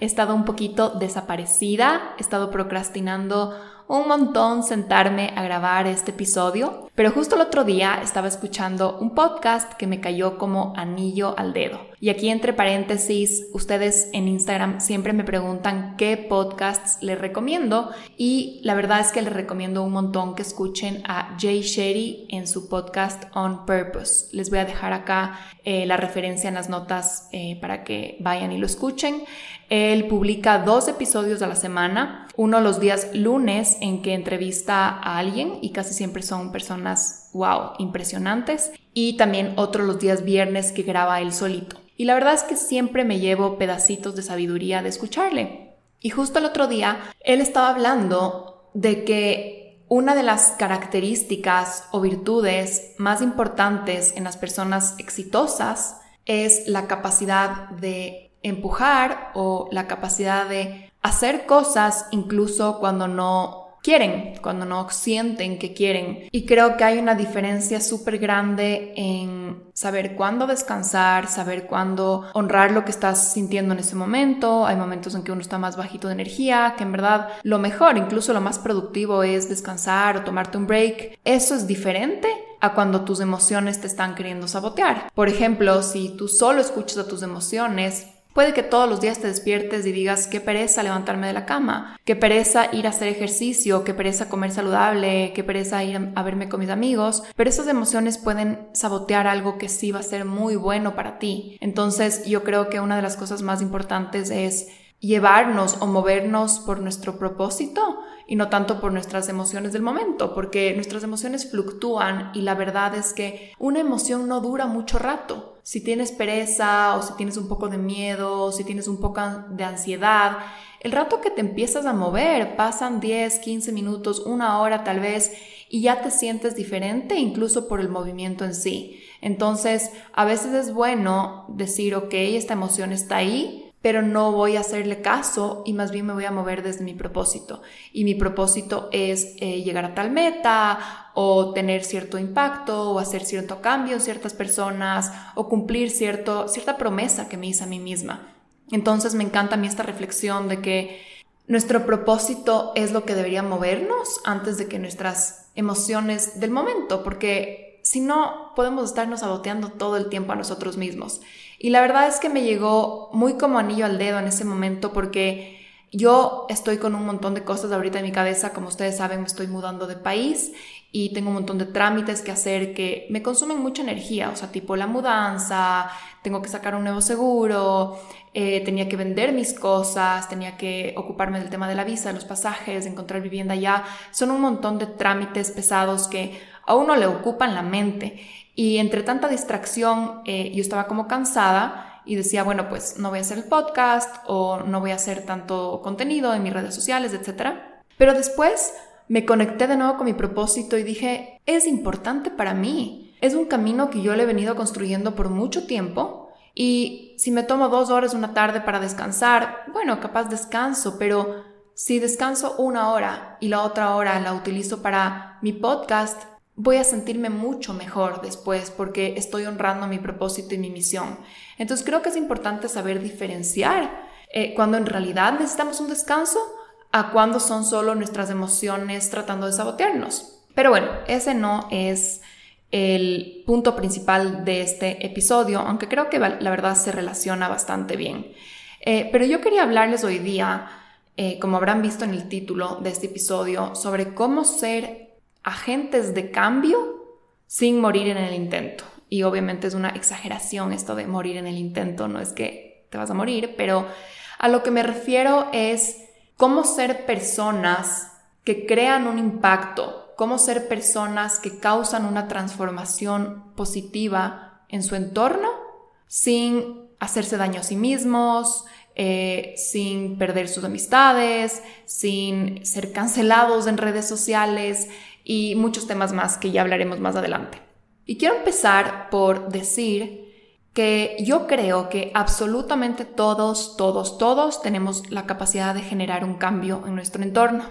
He estado un poquito desaparecida, he estado procrastinando un montón sentarme a grabar este episodio, pero justo el otro día estaba escuchando un podcast que me cayó como anillo al dedo. Y aquí entre paréntesis, ustedes en Instagram siempre me preguntan qué podcasts les recomiendo y la verdad es que les recomiendo un montón que escuchen a Jay Shetty en su podcast On Purpose. Les voy a dejar acá eh, la referencia en las notas eh, para que vayan y lo escuchen. Él publica dos episodios a la semana, uno los días lunes en que entrevista a alguien y casi siempre son personas, wow, impresionantes, y también otro los días viernes que graba él solito. Y la verdad es que siempre me llevo pedacitos de sabiduría de escucharle. Y justo el otro día, él estaba hablando de que una de las características o virtudes más importantes en las personas exitosas es la capacidad de empujar o la capacidad de hacer cosas incluso cuando no quieren, cuando no sienten que quieren. Y creo que hay una diferencia súper grande en saber cuándo descansar, saber cuándo honrar lo que estás sintiendo en ese momento. Hay momentos en que uno está más bajito de energía, que en verdad lo mejor, incluso lo más productivo es descansar o tomarte un break. Eso es diferente a cuando tus emociones te están queriendo sabotear. Por ejemplo, si tú solo escuchas a tus emociones, Puede que todos los días te despiertes y digas, qué pereza levantarme de la cama, qué pereza ir a hacer ejercicio, qué pereza comer saludable, qué pereza ir a verme con mis amigos, pero esas emociones pueden sabotear algo que sí va a ser muy bueno para ti. Entonces yo creo que una de las cosas más importantes es llevarnos o movernos por nuestro propósito y no tanto por nuestras emociones del momento, porque nuestras emociones fluctúan y la verdad es que una emoción no dura mucho rato. Si tienes pereza o si tienes un poco de miedo o si tienes un poco de ansiedad, el rato que te empiezas a mover pasan 10, 15 minutos, una hora tal vez y ya te sientes diferente incluso por el movimiento en sí. Entonces, a veces es bueno decir, ok, esta emoción está ahí, pero no voy a hacerle caso y más bien me voy a mover desde mi propósito. Y mi propósito es eh, llegar a tal meta o tener cierto impacto o hacer cierto cambio en ciertas personas o cumplir cierto, cierta promesa que me hice a mí misma. Entonces me encanta a mí esta reflexión de que nuestro propósito es lo que debería movernos antes de que nuestras emociones del momento, porque si no podemos estarnos saboteando todo el tiempo a nosotros mismos. Y la verdad es que me llegó muy como anillo al dedo en ese momento porque yo estoy con un montón de cosas ahorita en mi cabeza, como ustedes saben, me estoy mudando de país y tengo un montón de trámites que hacer que me consumen mucha energía, o sea, tipo la mudanza, tengo que sacar un nuevo seguro, eh, tenía que vender mis cosas, tenía que ocuparme del tema de la visa, los pasajes, encontrar vivienda allá, son un montón de trámites pesados que a uno le ocupan la mente. Y entre tanta distracción, eh, yo estaba como cansada y decía, bueno, pues no voy a hacer el podcast o no voy a hacer tanto contenido en mis redes sociales, etc. Pero después me conecté de nuevo con mi propósito y dije, es importante para mí. Es un camino que yo le he venido construyendo por mucho tiempo y si me tomo dos horas una tarde para descansar, bueno, capaz descanso, pero si descanso una hora y la otra hora la utilizo para mi podcast, voy a sentirme mucho mejor después porque estoy honrando mi propósito y mi misión. Entonces creo que es importante saber diferenciar eh, cuando en realidad necesitamos un descanso a cuando son solo nuestras emociones tratando de sabotearnos. Pero bueno, ese no es el punto principal de este episodio, aunque creo que la verdad se relaciona bastante bien. Eh, pero yo quería hablarles hoy día, eh, como habrán visto en el título de este episodio, sobre cómo ser agentes de cambio sin morir en el intento. Y obviamente es una exageración esto de morir en el intento, no es que te vas a morir, pero a lo que me refiero es cómo ser personas que crean un impacto, cómo ser personas que causan una transformación positiva en su entorno sin hacerse daño a sí mismos, eh, sin perder sus amistades, sin ser cancelados en redes sociales y muchos temas más que ya hablaremos más adelante. Y quiero empezar por decir que yo creo que absolutamente todos, todos, todos tenemos la capacidad de generar un cambio en nuestro entorno,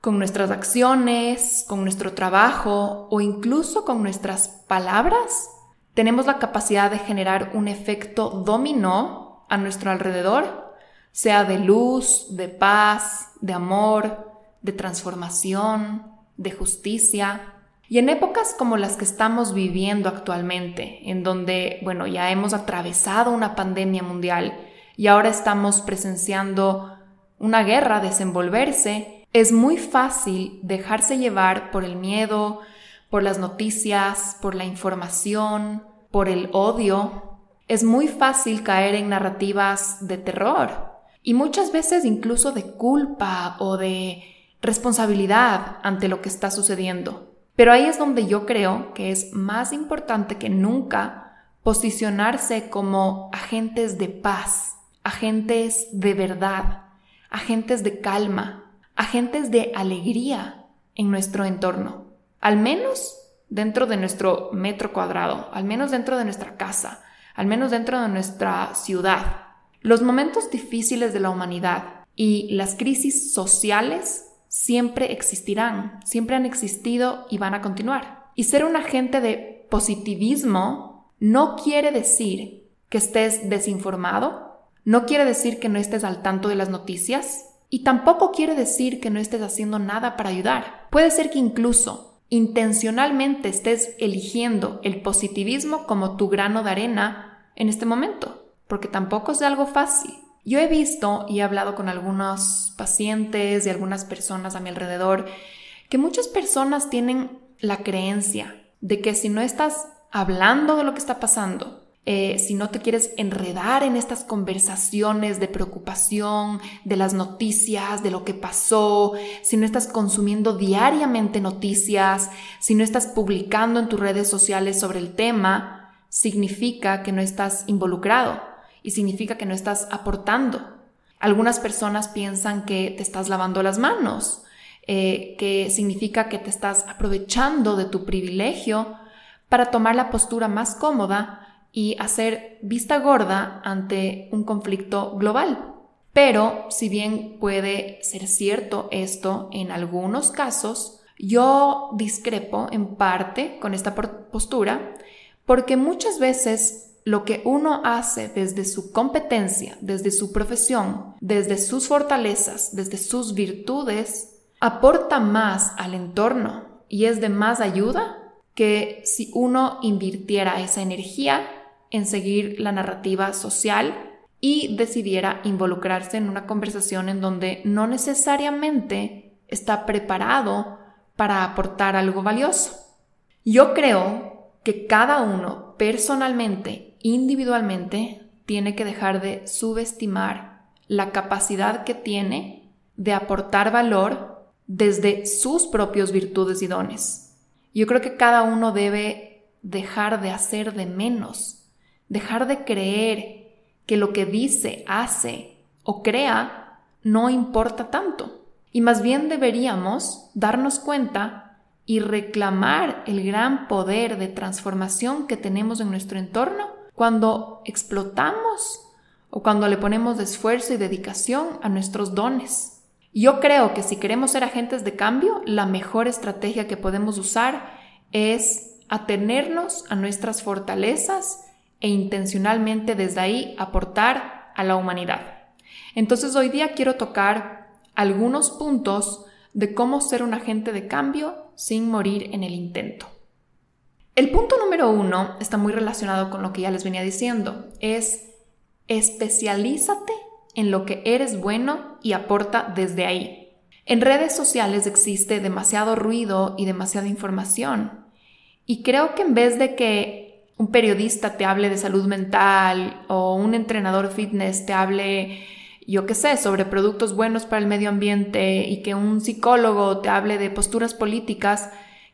con nuestras acciones, con nuestro trabajo o incluso con nuestras palabras. Tenemos la capacidad de generar un efecto dominó a nuestro alrededor, sea de luz, de paz, de amor, de transformación, de justicia, y en épocas como las que estamos viviendo actualmente, en donde, bueno, ya hemos atravesado una pandemia mundial y ahora estamos presenciando una guerra desenvolverse, es muy fácil dejarse llevar por el miedo, por las noticias, por la información, por el odio. Es muy fácil caer en narrativas de terror y muchas veces incluso de culpa o de responsabilidad ante lo que está sucediendo. Pero ahí es donde yo creo que es más importante que nunca posicionarse como agentes de paz, agentes de verdad, agentes de calma, agentes de alegría en nuestro entorno, al menos dentro de nuestro metro cuadrado, al menos dentro de nuestra casa, al menos dentro de nuestra ciudad. Los momentos difíciles de la humanidad y las crisis sociales siempre existirán, siempre han existido y van a continuar. Y ser un agente de positivismo no quiere decir que estés desinformado, no quiere decir que no estés al tanto de las noticias y tampoco quiere decir que no estés haciendo nada para ayudar. Puede ser que incluso intencionalmente estés eligiendo el positivismo como tu grano de arena en este momento, porque tampoco es algo fácil. Yo he visto y he hablado con algunos pacientes y algunas personas a mi alrededor que muchas personas tienen la creencia de que si no estás hablando de lo que está pasando, eh, si no te quieres enredar en estas conversaciones de preocupación, de las noticias, de lo que pasó, si no estás consumiendo diariamente noticias, si no estás publicando en tus redes sociales sobre el tema, significa que no estás involucrado y significa que no estás aportando. Algunas personas piensan que te estás lavando las manos, eh, que significa que te estás aprovechando de tu privilegio para tomar la postura más cómoda y hacer vista gorda ante un conflicto global. Pero si bien puede ser cierto esto en algunos casos, yo discrepo en parte con esta postura porque muchas veces lo que uno hace desde su competencia, desde su profesión, desde sus fortalezas, desde sus virtudes, aporta más al entorno y es de más ayuda que si uno invirtiera esa energía en seguir la narrativa social y decidiera involucrarse en una conversación en donde no necesariamente está preparado para aportar algo valioso. Yo creo que cada uno personalmente individualmente tiene que dejar de subestimar la capacidad que tiene de aportar valor desde sus propios virtudes y dones. Yo creo que cada uno debe dejar de hacer de menos, dejar de creer que lo que dice, hace o crea no importa tanto. Y más bien deberíamos darnos cuenta y reclamar el gran poder de transformación que tenemos en nuestro entorno cuando explotamos o cuando le ponemos esfuerzo y dedicación a nuestros dones. Yo creo que si queremos ser agentes de cambio, la mejor estrategia que podemos usar es atenernos a nuestras fortalezas e intencionalmente desde ahí aportar a la humanidad. Entonces hoy día quiero tocar algunos puntos de cómo ser un agente de cambio sin morir en el intento. El punto número uno está muy relacionado con lo que ya les venía diciendo. Es especialízate en lo que eres bueno y aporta desde ahí. En redes sociales existe demasiado ruido y demasiada información. Y creo que en vez de que un periodista te hable de salud mental o un entrenador fitness te hable, yo qué sé, sobre productos buenos para el medio ambiente y que un psicólogo te hable de posturas políticas,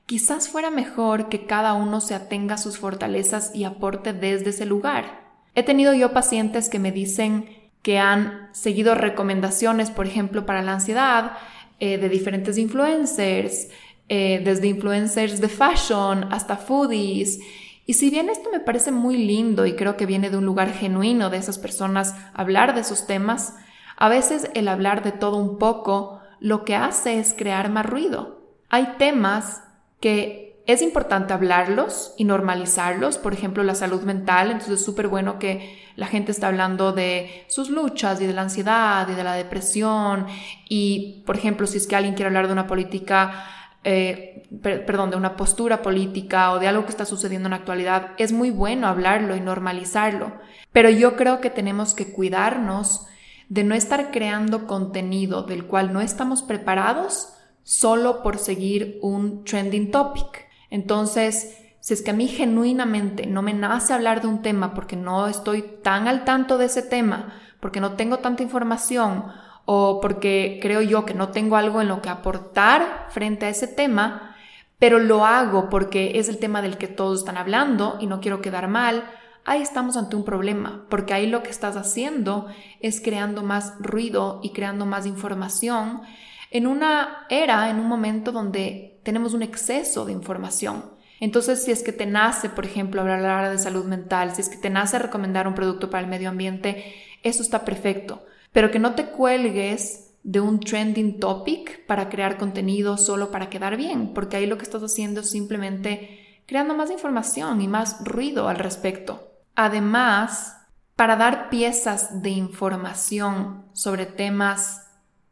Quizás fuera mejor que cada uno se atenga a sus fortalezas y aporte desde ese lugar. He tenido yo pacientes que me dicen que han seguido recomendaciones, por ejemplo, para la ansiedad eh, de diferentes influencers, eh, desde influencers de fashion hasta foodies. Y si bien esto me parece muy lindo y creo que viene de un lugar genuino de esas personas hablar de esos temas, a veces el hablar de todo un poco lo que hace es crear más ruido. Hay temas que es importante hablarlos y normalizarlos, por ejemplo, la salud mental, entonces es súper bueno que la gente está hablando de sus luchas y de la ansiedad y de la depresión y, por ejemplo, si es que alguien quiere hablar de una política, eh, perdón, de una postura política o de algo que está sucediendo en la actualidad, es muy bueno hablarlo y normalizarlo, pero yo creo que tenemos que cuidarnos de no estar creando contenido del cual no estamos preparados solo por seguir un trending topic. Entonces, si es que a mí genuinamente no me nace hablar de un tema porque no estoy tan al tanto de ese tema, porque no tengo tanta información o porque creo yo que no tengo algo en lo que aportar frente a ese tema, pero lo hago porque es el tema del que todos están hablando y no quiero quedar mal, ahí estamos ante un problema, porque ahí lo que estás haciendo es creando más ruido y creando más información en una era, en un momento donde tenemos un exceso de información. Entonces, si es que te nace, por ejemplo, hablar de salud mental, si es que te nace recomendar un producto para el medio ambiente, eso está perfecto. Pero que no te cuelgues de un trending topic para crear contenido solo para quedar bien, porque ahí lo que estás haciendo es simplemente creando más información y más ruido al respecto. Además, para dar piezas de información sobre temas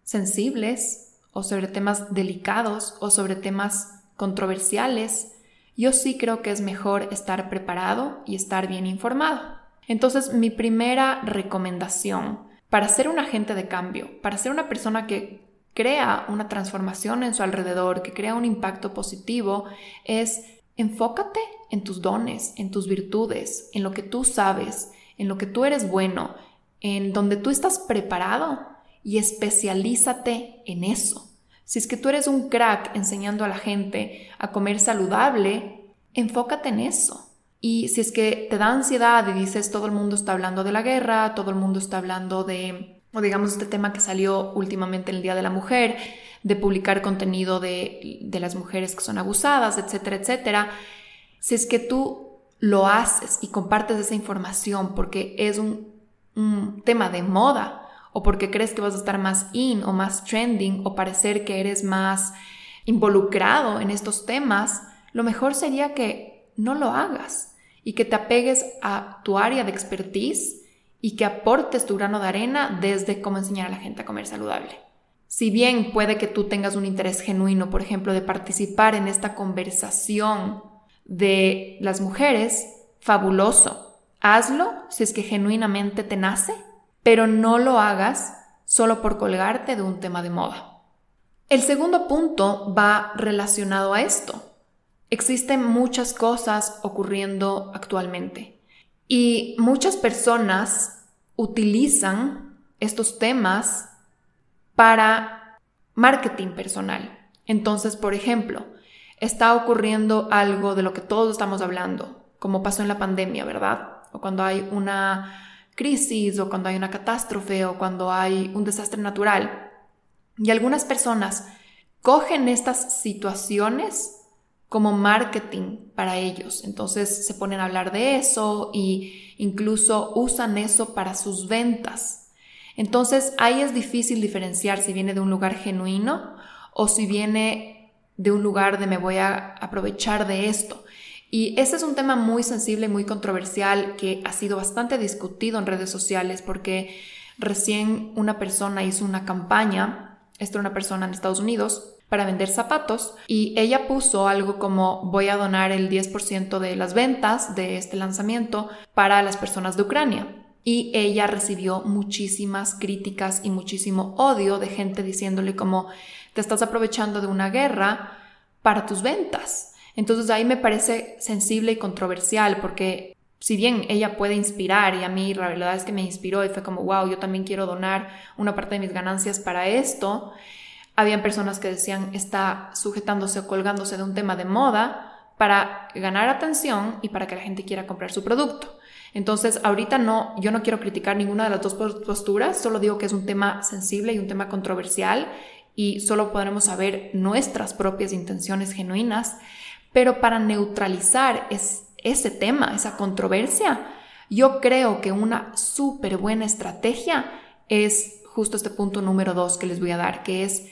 sensibles, o sobre temas delicados o sobre temas controversiales, yo sí creo que es mejor estar preparado y estar bien informado. Entonces, mi primera recomendación para ser un agente de cambio, para ser una persona que crea una transformación en su alrededor, que crea un impacto positivo, es enfócate en tus dones, en tus virtudes, en lo que tú sabes, en lo que tú eres bueno, en donde tú estás preparado y especialízate en eso. Si es que tú eres un crack enseñando a la gente a comer saludable, enfócate en eso. Y si es que te da ansiedad y dices todo el mundo está hablando de la guerra, todo el mundo está hablando de, o digamos este tema que salió últimamente en el Día de la Mujer, de publicar contenido de, de las mujeres que son abusadas, etcétera, etcétera, si es que tú lo haces y compartes esa información porque es un, un tema de moda, o porque crees que vas a estar más in o más trending o parecer que eres más involucrado en estos temas, lo mejor sería que no lo hagas y que te apegues a tu área de expertise y que aportes tu grano de arena desde cómo enseñar a la gente a comer saludable. Si bien puede que tú tengas un interés genuino, por ejemplo, de participar en esta conversación de las mujeres, fabuloso. Hazlo si es que genuinamente te nace pero no lo hagas solo por colgarte de un tema de moda. El segundo punto va relacionado a esto. Existen muchas cosas ocurriendo actualmente y muchas personas utilizan estos temas para marketing personal. Entonces, por ejemplo, está ocurriendo algo de lo que todos estamos hablando, como pasó en la pandemia, ¿verdad? O cuando hay una crisis o cuando hay una catástrofe o cuando hay un desastre natural. Y algunas personas cogen estas situaciones como marketing para ellos. Entonces se ponen a hablar de eso y incluso usan eso para sus ventas. Entonces ahí es difícil diferenciar si viene de un lugar genuino o si viene de un lugar de me voy a aprovechar de esto. Y ese es un tema muy sensible y muy controversial que ha sido bastante discutido en redes sociales porque recién una persona hizo una campaña, esta era una persona en Estados Unidos, para vender zapatos y ella puso algo como voy a donar el 10% de las ventas de este lanzamiento para las personas de Ucrania. Y ella recibió muchísimas críticas y muchísimo odio de gente diciéndole como te estás aprovechando de una guerra para tus ventas. Entonces ahí me parece sensible y controversial porque si bien ella puede inspirar y a mí la verdad es que me inspiró y fue como, wow, yo también quiero donar una parte de mis ganancias para esto, habían personas que decían está sujetándose o colgándose de un tema de moda para ganar atención y para que la gente quiera comprar su producto. Entonces, ahorita no, yo no quiero criticar ninguna de las dos posturas, solo digo que es un tema sensible y un tema controversial y solo podremos saber nuestras propias intenciones genuinas, pero para neutralizar ese tema, esa controversia, yo creo que una súper buena estrategia es justo este punto número dos que les voy a dar, que es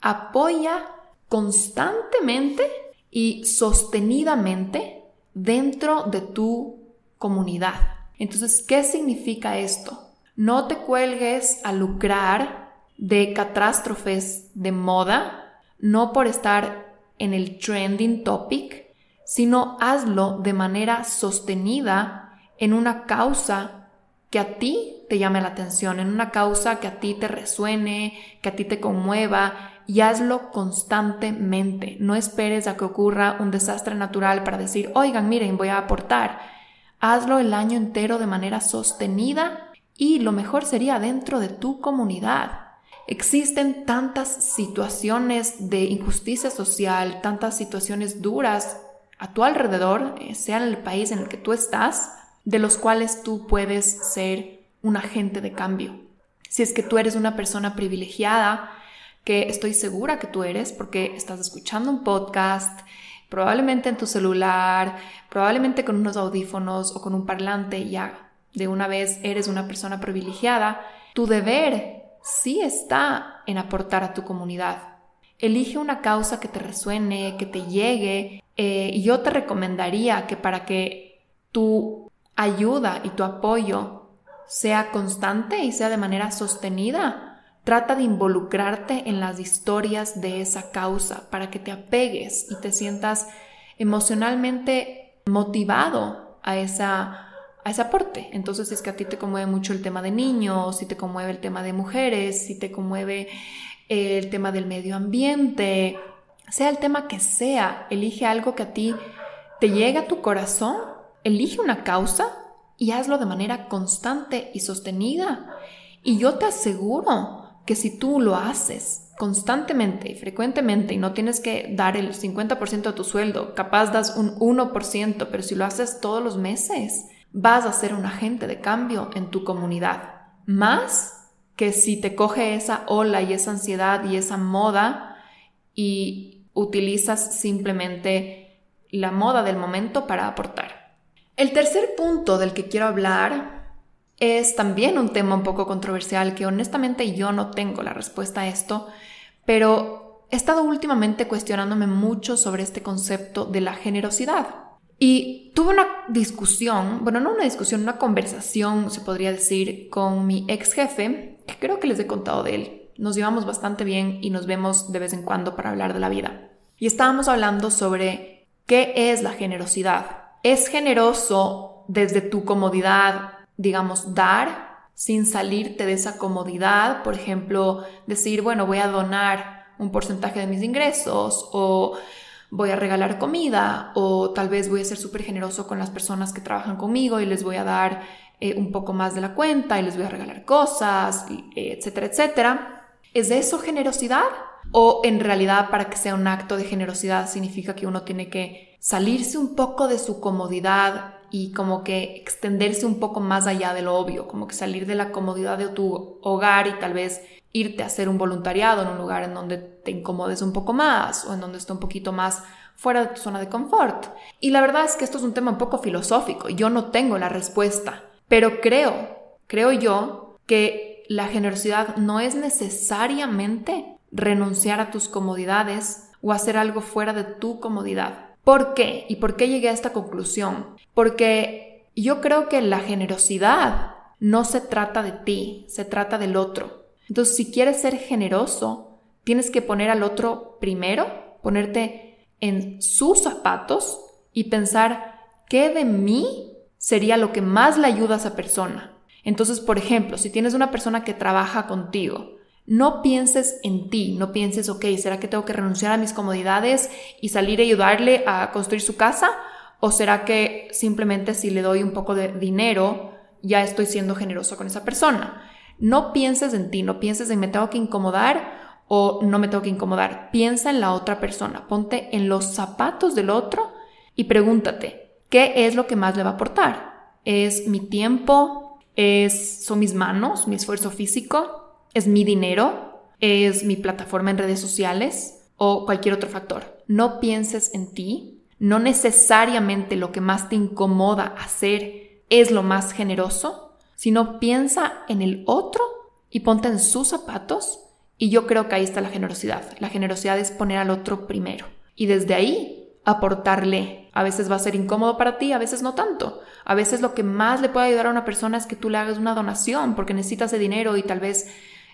apoya constantemente y sostenidamente dentro de tu comunidad. Entonces, ¿qué significa esto? No te cuelgues a lucrar de catástrofes de moda, no por estar en el trending topic, sino hazlo de manera sostenida en una causa que a ti te llame la atención, en una causa que a ti te resuene, que a ti te conmueva y hazlo constantemente. No esperes a que ocurra un desastre natural para decir, oigan, miren, voy a aportar. Hazlo el año entero de manera sostenida y lo mejor sería dentro de tu comunidad. Existen tantas situaciones de injusticia social, tantas situaciones duras a tu alrededor, eh, sea en el país en el que tú estás, de los cuales tú puedes ser un agente de cambio. Si es que tú eres una persona privilegiada, que estoy segura que tú eres porque estás escuchando un podcast, probablemente en tu celular, probablemente con unos audífonos o con un parlante, ya de una vez eres una persona privilegiada, tu deber sí está en aportar a tu comunidad. Elige una causa que te resuene, que te llegue. Eh, yo te recomendaría que para que tu ayuda y tu apoyo sea constante y sea de manera sostenida, Trata de involucrarte en las historias de esa causa para que te apegues y te sientas emocionalmente motivado a, esa, a ese aporte. Entonces, si es que a ti te conmueve mucho el tema de niños, si te conmueve el tema de mujeres, si te conmueve el tema del medio ambiente, sea el tema que sea, elige algo que a ti te llegue a tu corazón, elige una causa y hazlo de manera constante y sostenida. Y yo te aseguro que si tú lo haces constantemente y frecuentemente y no tienes que dar el 50% de tu sueldo, capaz das un 1%, pero si lo haces todos los meses, vas a ser un agente de cambio en tu comunidad. Más que si te coge esa ola y esa ansiedad y esa moda y utilizas simplemente la moda del momento para aportar. El tercer punto del que quiero hablar es también un tema un poco controversial que honestamente yo no tengo la respuesta a esto, pero he estado últimamente cuestionándome mucho sobre este concepto de la generosidad. Y tuve una discusión, bueno, no una discusión, una conversación, se podría decir, con mi ex jefe, que creo que les he contado de él. Nos llevamos bastante bien y nos vemos de vez en cuando para hablar de la vida. Y estábamos hablando sobre qué es la generosidad. ¿Es generoso desde tu comodidad digamos, dar sin salirte de esa comodidad, por ejemplo, decir, bueno, voy a donar un porcentaje de mis ingresos o voy a regalar comida o tal vez voy a ser súper generoso con las personas que trabajan conmigo y les voy a dar eh, un poco más de la cuenta y les voy a regalar cosas, etcétera, etcétera. ¿Es eso generosidad? ¿O en realidad para que sea un acto de generosidad significa que uno tiene que salirse un poco de su comodidad y como que extenderse un poco más allá de lo obvio, como que salir de la comodidad de tu hogar y tal vez irte a hacer un voluntariado en un lugar en donde te incomodes un poco más o en donde esté un poquito más fuera de tu zona de confort. Y la verdad es que esto es un tema un poco filosófico, yo no tengo la respuesta, pero creo, creo yo que la generosidad no es necesariamente renunciar a tus comodidades o hacer algo fuera de tu comodidad. ¿Por qué? ¿Y por qué llegué a esta conclusión? Porque yo creo que la generosidad no se trata de ti, se trata del otro. Entonces, si quieres ser generoso, tienes que poner al otro primero, ponerte en sus zapatos y pensar qué de mí sería lo que más le ayuda a esa persona. Entonces, por ejemplo, si tienes una persona que trabaja contigo, no pienses en ti, no pienses, ok, ¿será que tengo que renunciar a mis comodidades y salir a ayudarle a construir su casa? ¿O será que simplemente si le doy un poco de dinero ya estoy siendo generoso con esa persona? No pienses en ti, no pienses en me tengo que incomodar o no me tengo que incomodar. Piensa en la otra persona, ponte en los zapatos del otro y pregúntate, ¿qué es lo que más le va a aportar? ¿Es mi tiempo? ¿Es, ¿Son mis manos, mi esfuerzo físico? ¿Es mi dinero? ¿Es mi plataforma en redes sociales? ¿O cualquier otro factor? No pienses en ti. No necesariamente lo que más te incomoda hacer es lo más generoso, sino piensa en el otro y ponte en sus zapatos. Y yo creo que ahí está la generosidad. La generosidad es poner al otro primero. Y desde ahí aportarle. A veces va a ser incómodo para ti, a veces no tanto. A veces lo que más le puede ayudar a una persona es que tú le hagas una donación porque necesitas ese dinero y tal vez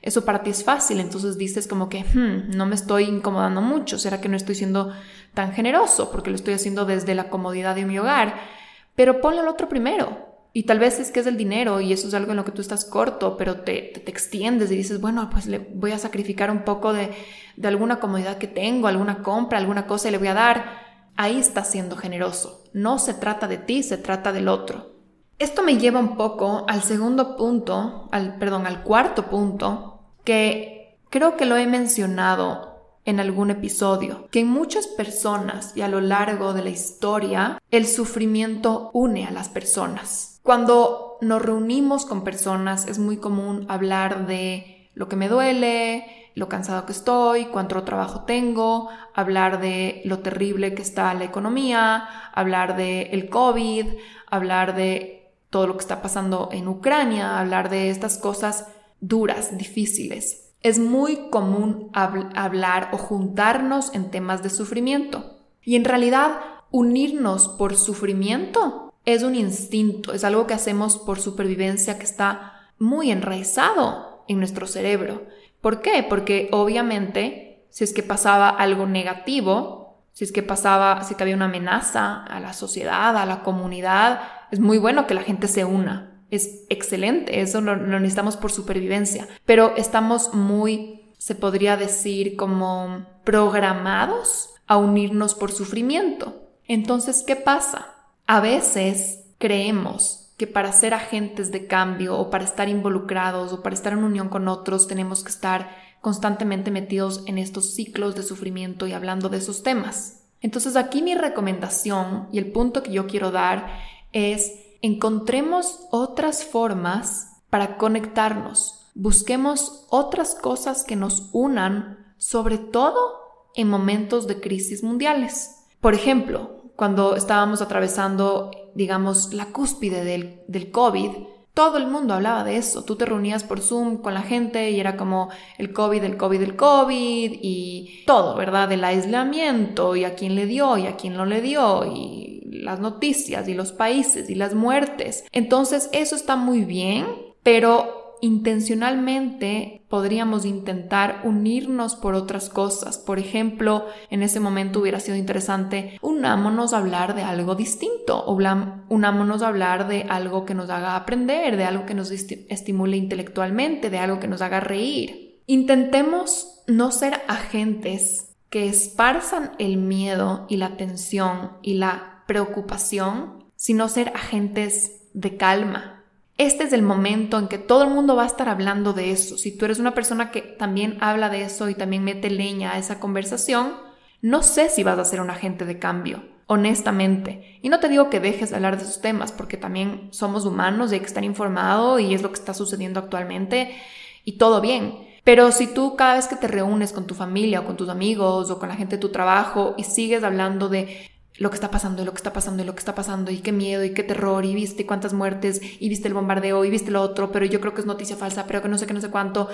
eso para ti es fácil. Entonces dices como que, hmm, no me estoy incomodando mucho. ¿Será que no estoy siendo tan generoso porque lo estoy haciendo desde la comodidad de mi hogar? Pero ponle al otro primero. Y tal vez es que es el dinero y eso es algo en lo que tú estás corto, pero te, te, extiendes y dices, bueno, pues le voy a sacrificar un poco de, de alguna comodidad que tengo, alguna compra, alguna cosa y le voy a dar ahí estás siendo generoso. No se trata de ti, se trata del otro. Esto me lleva un poco al segundo punto, al, perdón, al cuarto punto, que creo que lo he mencionado en algún episodio, que en muchas personas y a lo largo de la historia, el sufrimiento une a las personas. Cuando nos reunimos con personas es muy común hablar de lo que me duele, lo cansado que estoy, cuánto trabajo tengo, hablar de lo terrible que está la economía, hablar de el COVID, hablar de todo lo que está pasando en Ucrania, hablar de estas cosas duras, difíciles. Es muy común hablar o juntarnos en temas de sufrimiento. Y en realidad, unirnos por sufrimiento es un instinto, es algo que hacemos por supervivencia que está muy enraizado en nuestro cerebro. ¿Por qué? Porque obviamente si es que pasaba algo negativo, si es que pasaba, si que había una amenaza a la sociedad, a la comunidad, es muy bueno que la gente se una. Es excelente, eso lo, lo necesitamos por supervivencia. Pero estamos muy, se podría decir, como programados a unirnos por sufrimiento. Entonces, ¿qué pasa? A veces creemos que para ser agentes de cambio o para estar involucrados o para estar en unión con otros tenemos que estar constantemente metidos en estos ciclos de sufrimiento y hablando de esos temas. Entonces aquí mi recomendación y el punto que yo quiero dar es encontremos otras formas para conectarnos, busquemos otras cosas que nos unan, sobre todo en momentos de crisis mundiales. Por ejemplo, cuando estábamos atravesando, digamos, la cúspide del, del COVID, todo el mundo hablaba de eso. Tú te reunías por Zoom con la gente y era como el COVID, el COVID, el COVID y todo, ¿verdad? El aislamiento y a quién le dio y a quién no le dio y las noticias y los países y las muertes. Entonces eso está muy bien, pero intencionalmente podríamos intentar unirnos por otras cosas. Por ejemplo, en ese momento hubiera sido interesante unámonos a hablar de algo distinto, unámonos a hablar de algo que nos haga aprender, de algo que nos estimule intelectualmente, de algo que nos haga reír. Intentemos no ser agentes que esparzan el miedo y la tensión y la preocupación, sino ser agentes de calma, este es el momento en que todo el mundo va a estar hablando de eso. Si tú eres una persona que también habla de eso y también mete leña a esa conversación, no sé si vas a ser un agente de cambio, honestamente. Y no te digo que dejes de hablar de esos temas, porque también somos humanos y hay que estar informado y es lo que está sucediendo actualmente y todo bien. Pero si tú cada vez que te reúnes con tu familia o con tus amigos o con la gente de tu trabajo y sigues hablando de lo que está pasando lo que está pasando lo que está pasando y qué miedo y qué terror y viste cuántas muertes y viste el bombardeo y viste lo otro, pero yo creo que es noticia falsa, pero que no sé qué, no sé cuánto.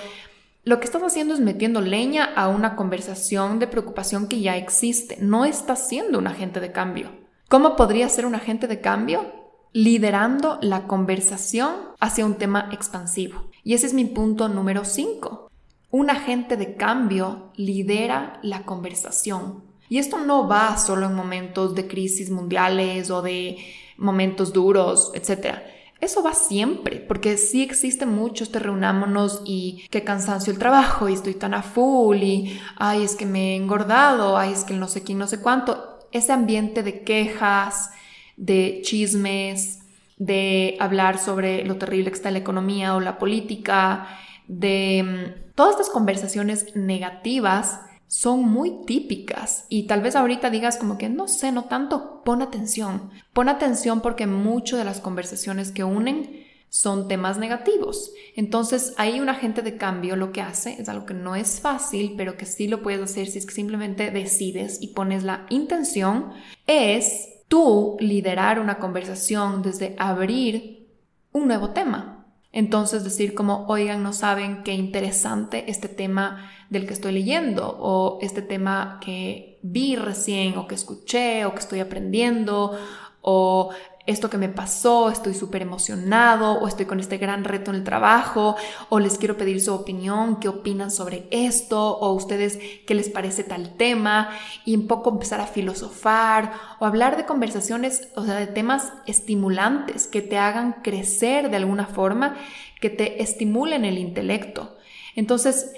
Lo que estás haciendo es metiendo leña a una conversación de preocupación que ya existe. No estás siendo un agente de cambio. ¿Cómo podría ser un agente de cambio? Liderando la conversación hacia un tema expansivo. Y ese es mi punto número 5. Un agente de cambio lidera la conversación y esto no va solo en momentos de crisis mundiales o de momentos duros, etc. Eso va siempre, porque sí existe muchos te reunámonos y qué cansancio el trabajo y estoy tan a full y ay, es que me he engordado, ay, es que no sé quién, no sé cuánto. Ese ambiente de quejas, de chismes, de hablar sobre lo terrible que está la economía o la política, de mm, todas estas conversaciones negativas son muy típicas y tal vez ahorita digas como que no sé, no tanto, pon atención, pon atención porque muchas de las conversaciones que unen son temas negativos. Entonces, ahí un agente de cambio lo que hace es algo que no es fácil, pero que sí lo puedes hacer si es que simplemente decides y pones la intención, es tú liderar una conversación desde abrir un nuevo tema. Entonces decir como, oigan, no saben qué interesante este tema del que estoy leyendo o este tema que vi recién o que escuché o que estoy aprendiendo o esto que me pasó, estoy súper emocionado o estoy con este gran reto en el trabajo o les quiero pedir su opinión, qué opinan sobre esto o ustedes qué les parece tal tema y un poco empezar a filosofar o hablar de conversaciones, o sea, de temas estimulantes que te hagan crecer de alguna forma, que te estimulen el intelecto. Entonces,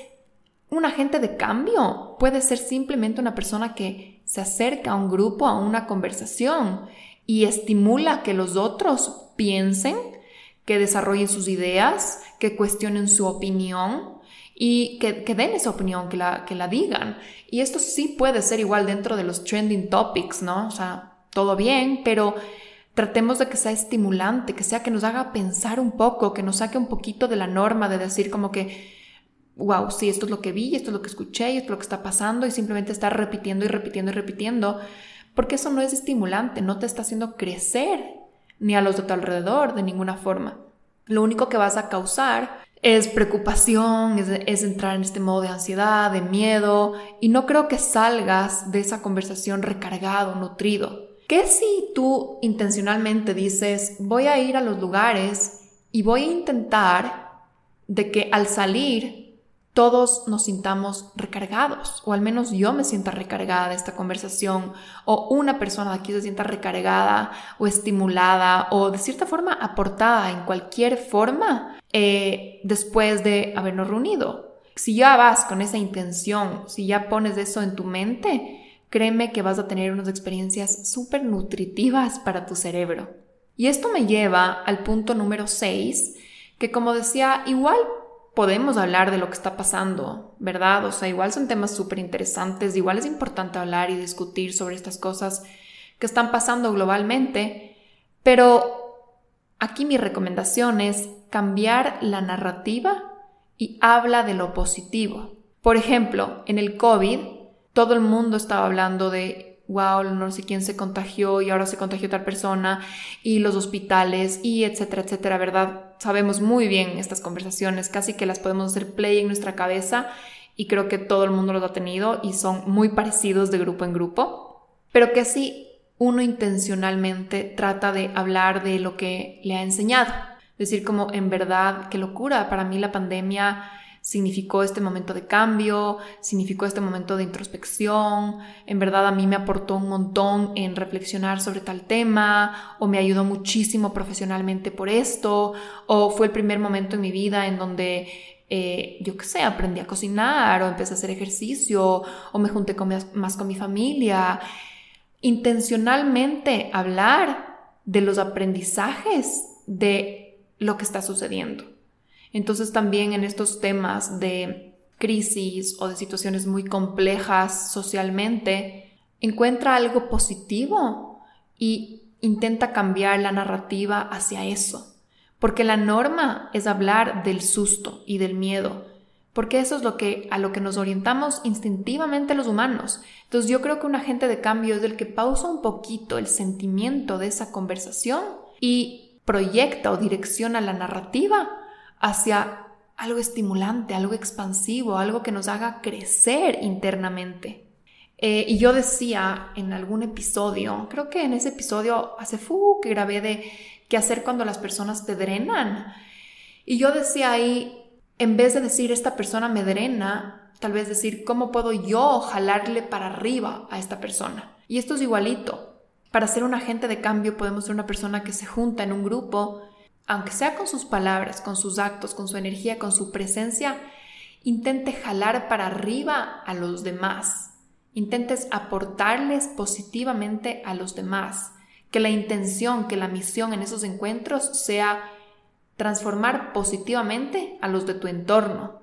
un agente de cambio puede ser simplemente una persona que se acerca a un grupo, a una conversación y estimula que los otros piensen, que desarrollen sus ideas, que cuestionen su opinión y que, den esa opinión, que la, que la digan. Y esto sí puede ser igual dentro de los trending topics, ¿no? O sea, todo bien, pero tratemos de que sea estimulante, que sea que nos haga pensar un poco, que nos saque un poquito de la norma de decir como que, wow, sí, esto es lo que vi, esto es lo que escuché, esto es lo que está pasando, y simplemente estar repitiendo y repitiendo y repitiendo porque eso no es estimulante, no te está haciendo crecer ni a los de tu alrededor de ninguna forma. Lo único que vas a causar es preocupación, es, entrar en este modo de ansiedad, de miedo, y no creo que salgas de esa conversación recargado, nutrido. ¿Qué si tú intencionalmente dices, voy a ir a los lugares y voy a intentar de que al salir todos nos sintamos recargados, o al menos yo me sienta recargada de esta conversación, o una persona de aquí se sienta recargada o estimulada, o de cierta forma aportada en cualquier forma eh, después de habernos reunido. Si ya vas con esa intención, si ya pones eso en tu mente, créeme que vas a tener unas experiencias súper nutritivas para tu cerebro. Y esto me lleva al punto número 6, que como decía, igual podemos hablar de lo que está pasando, ¿verdad? O sea, igual son temas súper interesantes, igual es importante hablar y discutir sobre estas cosas que están pasando globalmente, pero aquí mi recomendación es cambiar la narrativa y habla de lo positivo. Por ejemplo, en el COVID, todo el mundo estaba hablando de wow, no sé quién se contagió y ahora se contagió tal persona y los hospitales y etcétera, etcétera, ¿verdad? Sabemos muy bien estas conversaciones, casi que las podemos hacer play en nuestra cabeza y creo que todo el mundo los ha tenido y son muy parecidos de grupo en grupo, pero que así uno intencionalmente trata de hablar de lo que le ha enseñado, decir como en verdad, qué locura, para mí la pandemia significó este momento de cambio, significó este momento de introspección, en verdad a mí me aportó un montón en reflexionar sobre tal tema, o me ayudó muchísimo profesionalmente por esto, o fue el primer momento en mi vida en donde eh, yo qué sé, aprendí a cocinar o empecé a hacer ejercicio o me junté más con mi familia. Intencionalmente hablar de los aprendizajes de lo que está sucediendo. Entonces también en estos temas de crisis o de situaciones muy complejas socialmente, encuentra algo positivo y intenta cambiar la narrativa hacia eso. Porque la norma es hablar del susto y del miedo, porque eso es lo que a lo que nos orientamos instintivamente los humanos. Entonces yo creo que un agente de cambio es el que pausa un poquito el sentimiento de esa conversación y proyecta o direcciona la narrativa hacia algo estimulante, algo expansivo, algo que nos haga crecer internamente. Eh, y yo decía en algún episodio, creo que en ese episodio hace fu que grabé de qué hacer cuando las personas te drenan. Y yo decía ahí, en vez de decir esta persona me drena, tal vez decir cómo puedo yo jalarle para arriba a esta persona. Y esto es igualito. Para ser un agente de cambio podemos ser una persona que se junta en un grupo aunque sea con sus palabras, con sus actos, con su energía, con su presencia, intente jalar para arriba a los demás. Intentes aportarles positivamente a los demás. Que la intención, que la misión en esos encuentros sea transformar positivamente a los de tu entorno.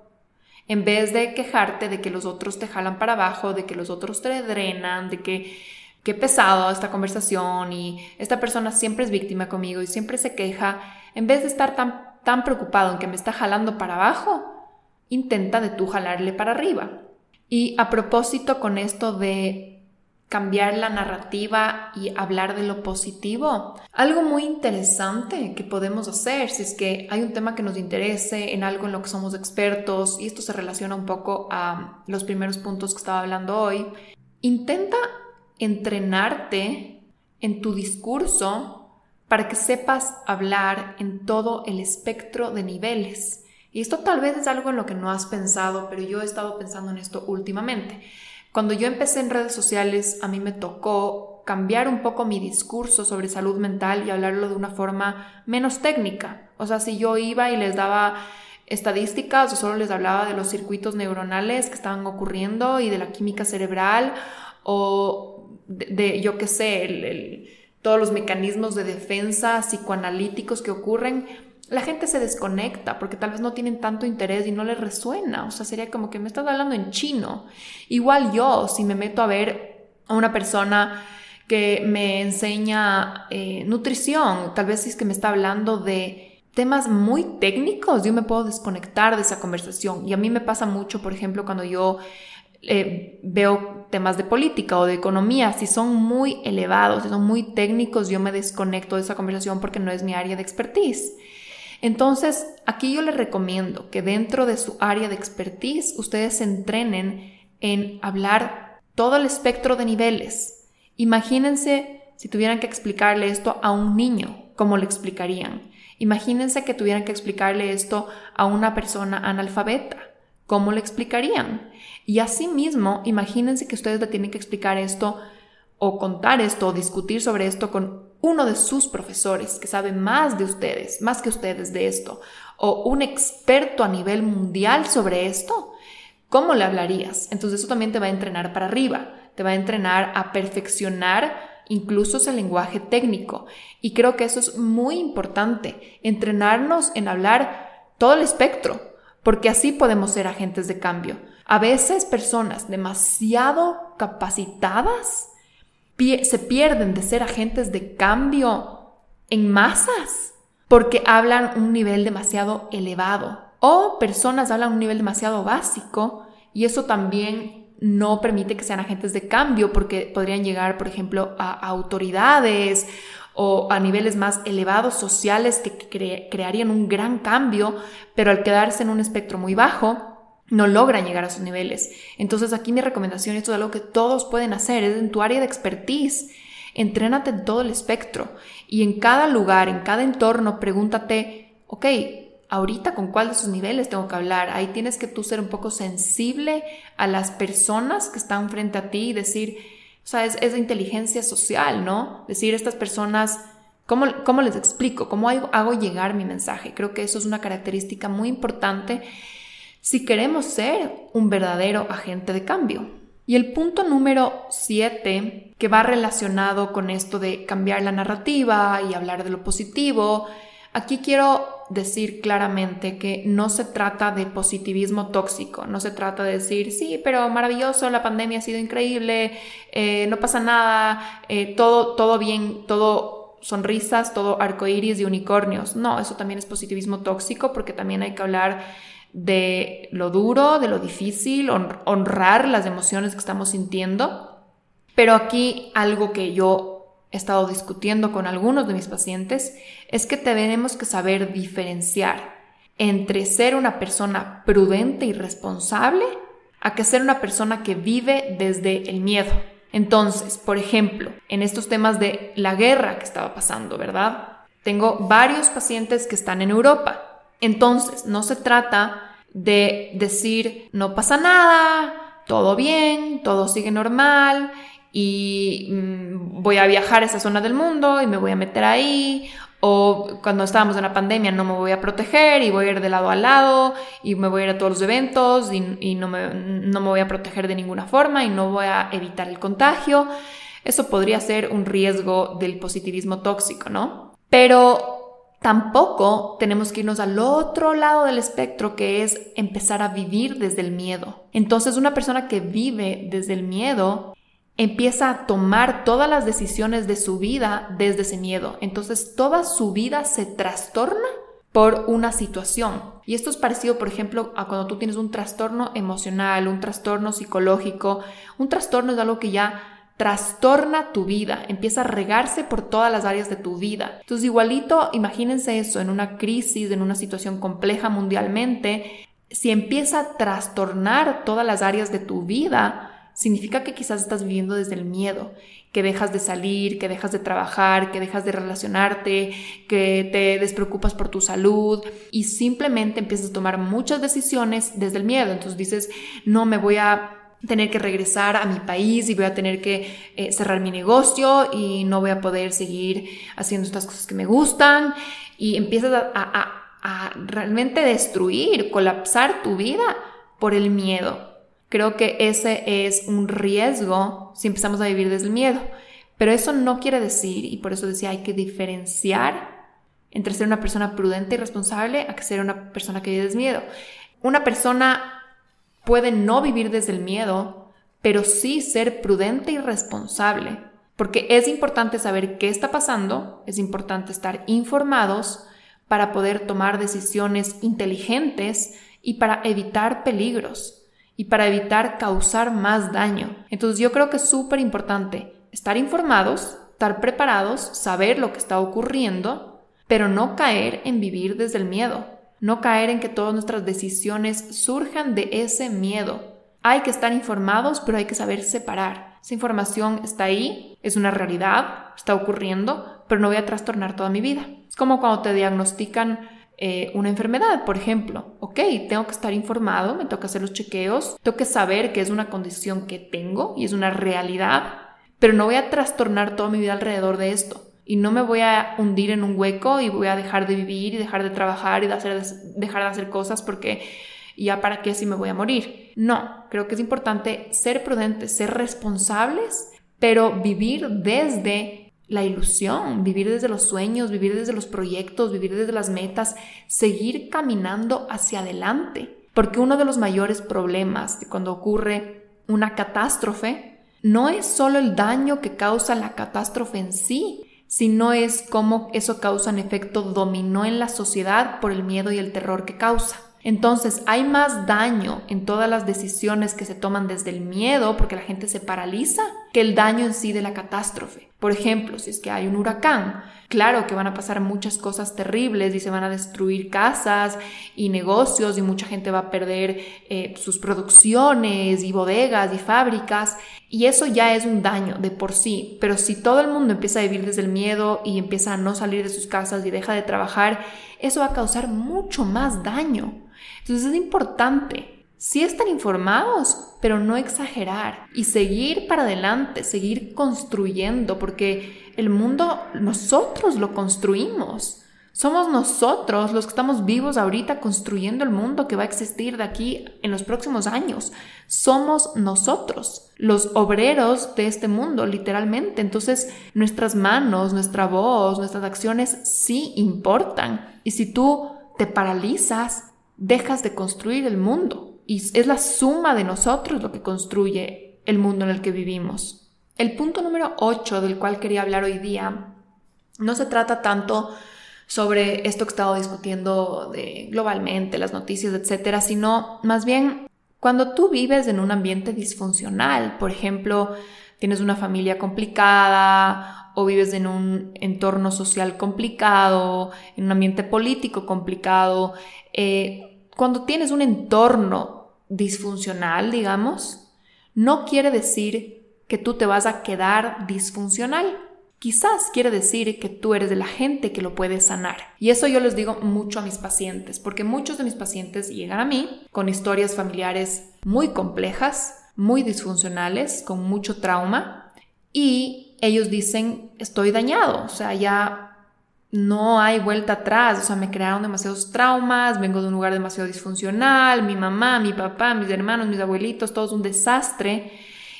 En vez de quejarte de que los otros te jalan para abajo, de que los otros te drenan, de que qué pesado esta conversación y esta persona siempre es víctima conmigo y siempre se queja, en vez de estar tan, preocupado en que me está jalando para abajo, intenta de tú jalarle para arriba. Y a propósito con esto de cambiar la narrativa y hablar de lo positivo. Algo muy interesante que podemos hacer si es que hay un tema que nos interese en algo en lo que somos expertos y esto se relaciona un poco a los primeros puntos que estaba hablando hoy. Intenta entrenarte en tu discurso para que sepas hablar en todo el espectro de niveles. Y esto tal vez es algo en lo que no has pensado, pero yo he estado pensando en esto últimamente. Cuando yo empecé en redes sociales, a mí me tocó cambiar un poco mi discurso sobre salud mental y hablarlo de una forma menos técnica. O sea, si yo iba y les daba estadísticas o solo les hablaba de los circuitos neuronales que estaban ocurriendo y de la química cerebral o de, yo qué sé, todos los mecanismos de defensa psicoanalíticos que ocurren, la gente se desconecta porque tal vez no tienen tanto interés y no les resuena. O sea, sería como que me estás hablando en chino. Igual yo, si me meto a ver a una persona que me enseña eh, nutrición, tal vez si es que me está hablando de temas muy técnicos, yo me puedo desconectar de esa conversación. Y a mí me pasa mucho, por ejemplo, cuando yo eh, veo temas de política o de economía, si son muy elevados, si son muy técnicos, yo me desconecto de esa conversación porque no es mi área de expertise. Entonces, aquí yo les recomiendo que dentro de su área de expertise ustedes se entrenen en hablar todo el espectro de niveles. Imagínense si tuvieran que explicarle esto a un niño, ¿cómo le explicarían? Imagínense que tuvieran que explicarle esto a una persona analfabeta, ¿cómo le explicarían? Y asimismo, imagínense que ustedes le tienen que explicar esto o contar esto o discutir sobre esto con uno de sus profesores que sabe más de ustedes, más que ustedes de esto, o un experto a nivel mundial sobre esto, ¿cómo le hablarías? Entonces eso también te va a entrenar para arriba, te va a entrenar a perfeccionar incluso ese lenguaje técnico. Y creo que eso es muy importante, entrenarnos en hablar todo el espectro, porque así podemos ser agentes de cambio. A veces personas demasiado capacitadas se pierden de ser agentes de cambio en masas porque hablan un nivel demasiado elevado o personas hablan un nivel demasiado básico y eso también no permite que sean agentes de cambio porque podrían llegar, por ejemplo, a, autoridades o a niveles más elevados sociales que crearían un gran cambio, pero al quedarse en un espectro muy bajo, no logran llegar a sus niveles. Entonces aquí mi recomendación, esto es algo que todos pueden hacer, es en tu área de expertise. Entrénate en todo el espectro y en cada lugar, en cada entorno, pregúntate, ok, ahorita con cuál de sus niveles tengo que hablar. Ahí tienes que tú ser un poco sensible a las personas que están frente a ti y decir, o sea, es, es inteligencia social, ¿no? Decir, estas personas, ¿cómo, ¿cómo les explico? ¿Cómo hago llegar mi mensaje? Creo que eso es una característica muy importante si queremos ser un verdadero agente de cambio. Y el punto número 7, que va relacionado con esto de cambiar la narrativa y hablar de lo positivo, aquí quiero decir claramente que no se trata de positivismo tóxico, no se trata de decir, sí, pero maravilloso, la pandemia ha sido increíble, eh, no pasa nada, eh, todo, todo bien, todo sonrisas, todo arcoíris y unicornios. No, eso también es positivismo tóxico porque también hay que hablar de lo duro, de lo difícil, honrar las emociones que estamos sintiendo. Pero aquí algo que yo he estado discutiendo con algunos de mis pacientes es que tenemos que saber diferenciar entre ser una persona prudente y responsable a que ser una persona que vive desde el miedo. Entonces, por ejemplo, en estos temas de la guerra que estaba pasando, ¿verdad? Tengo varios pacientes que están en Europa entonces, no se trata de decir, no pasa nada, todo bien, todo sigue normal y mm, voy a viajar a esa zona del mundo y me voy a meter ahí, o cuando estábamos en la pandemia no me voy a proteger y voy a ir de lado a lado y me voy a ir a todos los eventos y, no, me, no me voy a proteger de ninguna forma y no voy a evitar el contagio. Eso podría ser un riesgo del positivismo tóxico, ¿no? Pero Tampoco tenemos que irnos al otro lado del espectro que es empezar a vivir desde el miedo. Entonces una persona que vive desde el miedo empieza a tomar todas las decisiones de su vida desde ese miedo. Entonces toda su vida se trastorna por una situación. Y esto es parecido, por ejemplo, a cuando tú tienes un trastorno emocional, un trastorno psicológico. Un trastorno es algo que ya trastorna tu vida, empieza a regarse por todas las áreas de tu vida. Entonces, igualito, imagínense eso en una crisis, en una situación compleja mundialmente, si empieza a trastornar todas las áreas de tu vida, significa que quizás estás viviendo desde el miedo, que dejas de salir, que dejas de trabajar, que dejas de relacionarte, que te despreocupas por tu salud y simplemente empiezas a tomar muchas decisiones desde el miedo. Entonces dices, no me voy a tener que regresar a mi país y voy a tener que eh, cerrar mi negocio y no voy a poder seguir haciendo estas cosas que me gustan y empiezas a, realmente destruir, colapsar tu vida por el miedo. Creo que ese es un riesgo si empezamos a vivir desde el miedo. Pero eso no quiere decir, y por eso decía, hay que diferenciar entre ser una persona prudente y responsable a que ser una persona que vive desde miedo. Una persona puede no vivir desde el miedo, pero sí ser prudente y responsable, porque es importante saber qué está pasando, es importante estar informados para poder tomar decisiones inteligentes y para evitar peligros y para evitar causar más daño. Entonces yo creo que es súper importante estar informados, estar preparados, saber lo que está ocurriendo, pero no caer en vivir desde el miedo no caer en que todas nuestras decisiones surjan de ese miedo. Hay que estar informados, pero hay que saber separar. Esa información está ahí, es una realidad, está ocurriendo, pero no voy a trastornar toda mi vida. Es como cuando te diagnostican eh, una enfermedad, por ejemplo. Ok, tengo que estar informado, me toca hacer los chequeos, tengo que saber que es una condición que tengo y es una realidad, pero no voy a trastornar toda mi vida alrededor de esto y no me voy a hundir en un hueco y voy a dejar de vivir y dejar de trabajar y de hacer, dejar de hacer cosas porque ya para qué si me voy a morir. No, creo que es importante ser prudentes, ser responsables, pero vivir desde la ilusión, vivir desde los sueños, vivir desde los proyectos, vivir desde las metas, seguir caminando hacia adelante. Porque uno de los mayores problemas de cuando ocurre una catástrofe no es solo el daño que causa la catástrofe en sí, sino es cómo eso causa un efecto dominó en la sociedad por el miedo y el terror que causa. Entonces hay más daño en todas las decisiones que se toman desde el miedo, porque la gente se paraliza, que el daño en sí de la catástrofe. Por ejemplo, si es que hay un huracán, claro que van a pasar muchas cosas terribles y se van a destruir casas y negocios y mucha gente va a perder eh, sus producciones y bodegas y fábricas y eso ya es un daño de por sí, pero si todo el mundo empieza a vivir desde el miedo y empieza a no salir de sus casas y deja de trabajar, eso va a causar mucho más daño. Entonces es importante sí estar informados, pero no exagerar y seguir para adelante, seguir construyendo, porque el mundo nosotros lo construimos. Somos nosotros los que estamos vivos ahorita construyendo el mundo que va a existir de aquí en los próximos años. Somos nosotros, los obreros de este mundo, literalmente. Entonces, nuestras manos, nuestra voz, nuestras acciones sí importan. Y si tú te paralizas, dejas de construir el mundo y es la suma de nosotros lo que construye el mundo en el que vivimos. El punto número 8 del cual quería hablar hoy día no se trata tanto sobre esto que he estado discutiendo de globalmente, las noticias, etcétera, sino más bien cuando tú vives en un ambiente disfuncional, por ejemplo, tienes una familia complicada o vives en un entorno social complicado, en un ambiente político complicado, eh, cuando tienes un entorno disfuncional, digamos, no quiere decir que tú te vas a quedar disfuncional. Quizás quiere decir que tú eres de la gente que lo puede sanar. Y eso yo les digo mucho a mis pacientes, porque muchos de mis pacientes llegan a mí con historias familiares muy complejas, muy disfuncionales, con mucho trauma, y ellos dicen, estoy dañado, o sea, ya no hay vuelta atrás, o sea, me crearon demasiados traumas, vengo de un lugar demasiado disfuncional, mi mamá, mi papá, mis hermanos, mis abuelitos, todo es un desastre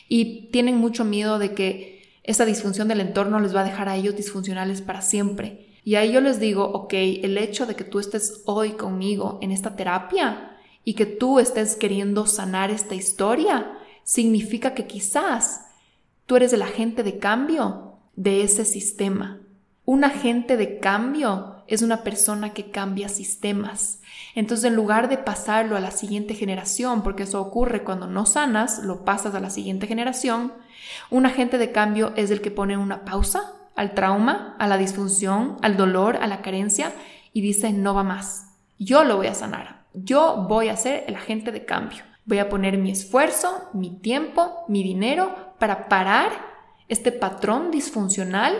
y tienen mucho miedo de que esa disfunción del entorno les va a dejar a ellos disfuncionales para siempre. Y ahí yo les digo, ok, el hecho de que tú estés hoy conmigo en esta terapia y que tú estés queriendo sanar esta historia, significa que quizás tú eres el agente de cambio de ese sistema. Un agente de cambio es una persona que cambia sistemas. Entonces, en lugar de pasarlo a la siguiente generación, porque eso ocurre cuando no sanas, lo pasas a la siguiente generación, un agente de cambio es el que pone una pausa al trauma, a la disfunción, al dolor, a la carencia y dice no va más. Yo lo voy a sanar. Yo voy a ser el agente de cambio. Voy a poner mi esfuerzo, mi tiempo, mi dinero para parar este patrón disfuncional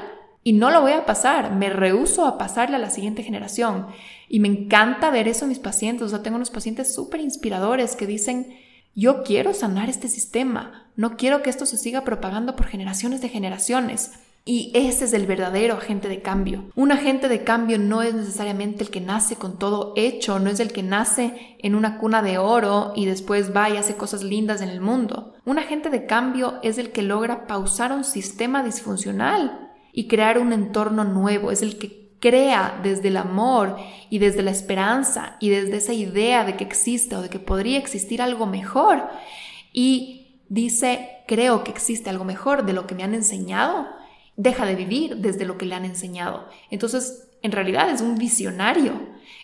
y no lo voy a pasar, me rehuso a pasarle a la siguiente generación. Y me encanta ver eso en mis pacientes. O sea, tengo unos pacientes súper inspiradores que dicen, yo quiero sanar este sistema, no quiero que esto se siga propagando por generaciones de generaciones. Y ese es el verdadero agente de cambio. Un agente de cambio no es necesariamente el que nace con todo hecho, no es el que nace en una cuna de oro y después va y hace cosas lindas en el mundo. Un agente de cambio es el que logra pausar un sistema disfuncional y crear un entorno nuevo, es el que crea desde el amor y desde la esperanza y desde esa idea de que existe o de que podría existir algo mejor y dice, creo que existe algo mejor de lo que me han enseñado deja de vivir desde lo que le han enseñado. Entonces, en realidad es un visionario.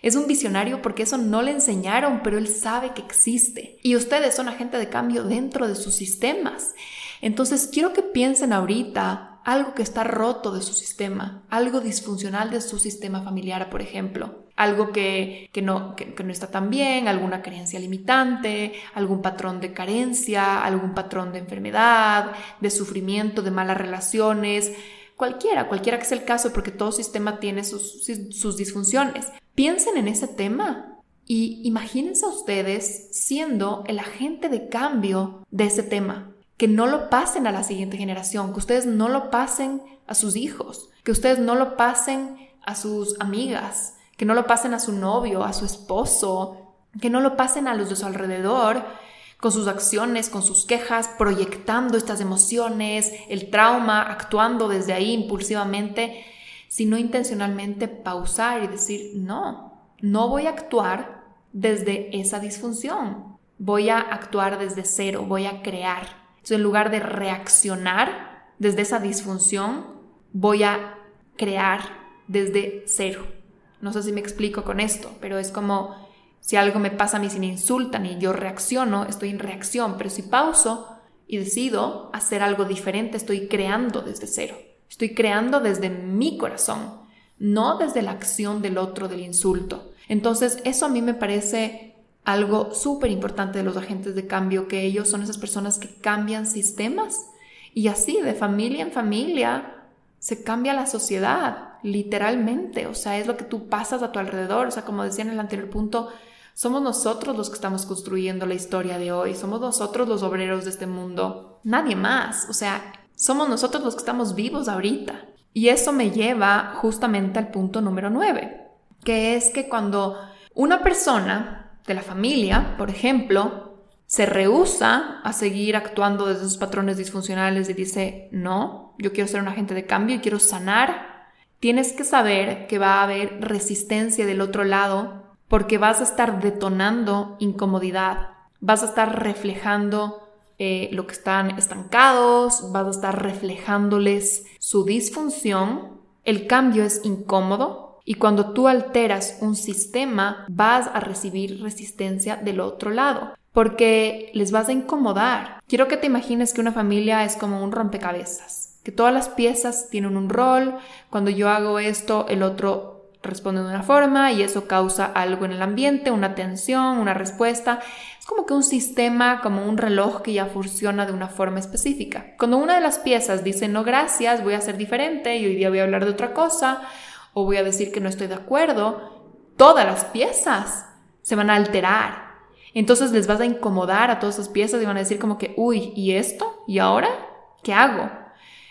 Es un visionario porque eso no le enseñaron, pero él sabe que existe. Y ustedes son agente de cambio dentro de sus sistemas. Entonces, quiero que piensen ahorita algo que está roto de su sistema, algo disfuncional de su sistema familiar, por ejemplo, algo que, no, que, no está tan bien, alguna creencia limitante, algún patrón de carencia, algún patrón de enfermedad, de sufrimiento, de malas relaciones, cualquiera, cualquiera que sea el caso, porque todo sistema tiene sus, sus disfunciones. Piensen en ese tema y imagínense a ustedes siendo el agente de cambio de ese tema que no lo pasen a la siguiente generación, que ustedes no lo pasen a sus hijos, que ustedes no lo pasen a sus amigas, que no lo pasen a su novio, a su esposo, que no lo pasen a los de su alrededor con sus acciones, con sus quejas, proyectando estas emociones, el trauma, actuando desde ahí impulsivamente, sino intencionalmente pausar y decir, no, no voy a actuar desde esa disfunción, voy a actuar desde cero, voy a crear. Entonces, en lugar de reaccionar desde esa disfunción, voy a crear desde cero. No sé si me explico con esto, pero es como si algo me pasa a mí si me insultan y yo reacciono, estoy en reacción, pero si pauso y decido hacer algo diferente, estoy creando desde cero. Estoy creando desde mi corazón, no desde la acción del otro, del insulto. Entonces, eso a mí me parece algo súper importante de los agentes de cambio, que ellos son esas personas que cambian sistemas. Y así, de familia en familia, se cambia la sociedad, literalmente, o sea, es lo que tú pasas a tu alrededor, o sea, como decía en el anterior punto, somos nosotros los que estamos construyendo la historia de hoy, somos nosotros los obreros de este mundo, nadie más, o sea, somos nosotros los que estamos vivos ahorita. Y eso me lleva justamente al punto número nueve, que es que cuando una persona de la familia, por ejemplo, se rehúsa a seguir actuando desde esos patrones disfuncionales y dice, no, yo quiero ser un agente de cambio y quiero sanar, tienes que saber que va a haber resistencia del otro lado porque vas a estar detonando incomodidad, vas a estar reflejando eh, lo que están estancados, vas a estar reflejándoles su disfunción. El cambio es incómodo, y cuando tú alteras un sistema, vas a recibir resistencia del otro lado, porque les vas a incomodar. Quiero que te imagines que una familia es como un rompecabezas, que todas las piezas tienen un rol, cuando yo hago esto, el otro responde de una forma y eso causa algo en el ambiente, una tensión, una respuesta. Es como que un sistema, como un reloj que ya funciona de una forma específica. Cuando una de las piezas dice no gracias, voy a ser diferente y hoy día voy a hablar de otra cosa, o voy a decir que no estoy de acuerdo, todas las piezas se van a alterar. Entonces les vas a incomodar a todas esas piezas y van a decir como que, uy, ¿y esto? ¿Y ahora? ¿Qué hago?